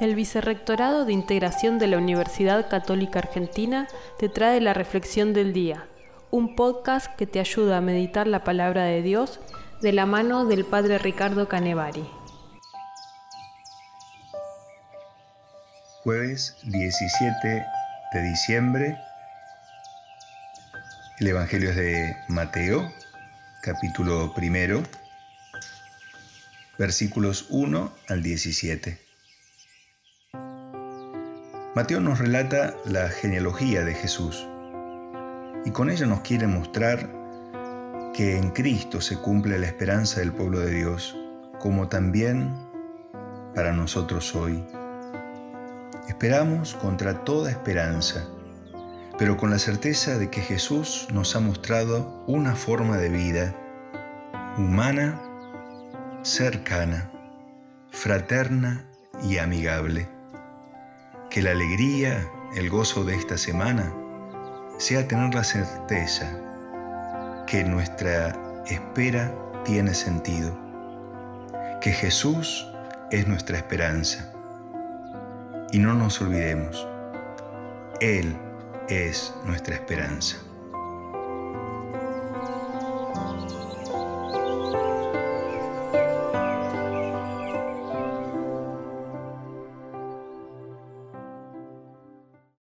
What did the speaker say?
El Vicerrectorado de Integración de la Universidad Católica Argentina te trae la Reflexión del Día, un podcast que te ayuda a meditar la palabra de Dios de la mano del Padre Ricardo Canevari. Jueves 17 de diciembre. El Evangelio es de Mateo, capítulo primero, versículos 1 al 17. Mateo nos relata la genealogía de Jesús y con ella nos quiere mostrar que en Cristo se cumple la esperanza del pueblo de Dios, como también para nosotros hoy. Esperamos contra toda esperanza, pero con la certeza de que Jesús nos ha mostrado una forma de vida humana, cercana, fraterna y amigable que la alegría, el gozo de esta semana sea tener la certeza que nuestra espera tiene sentido, que Jesús es nuestra esperanza. Y no nos olvidemos, Él es nuestra esperanza.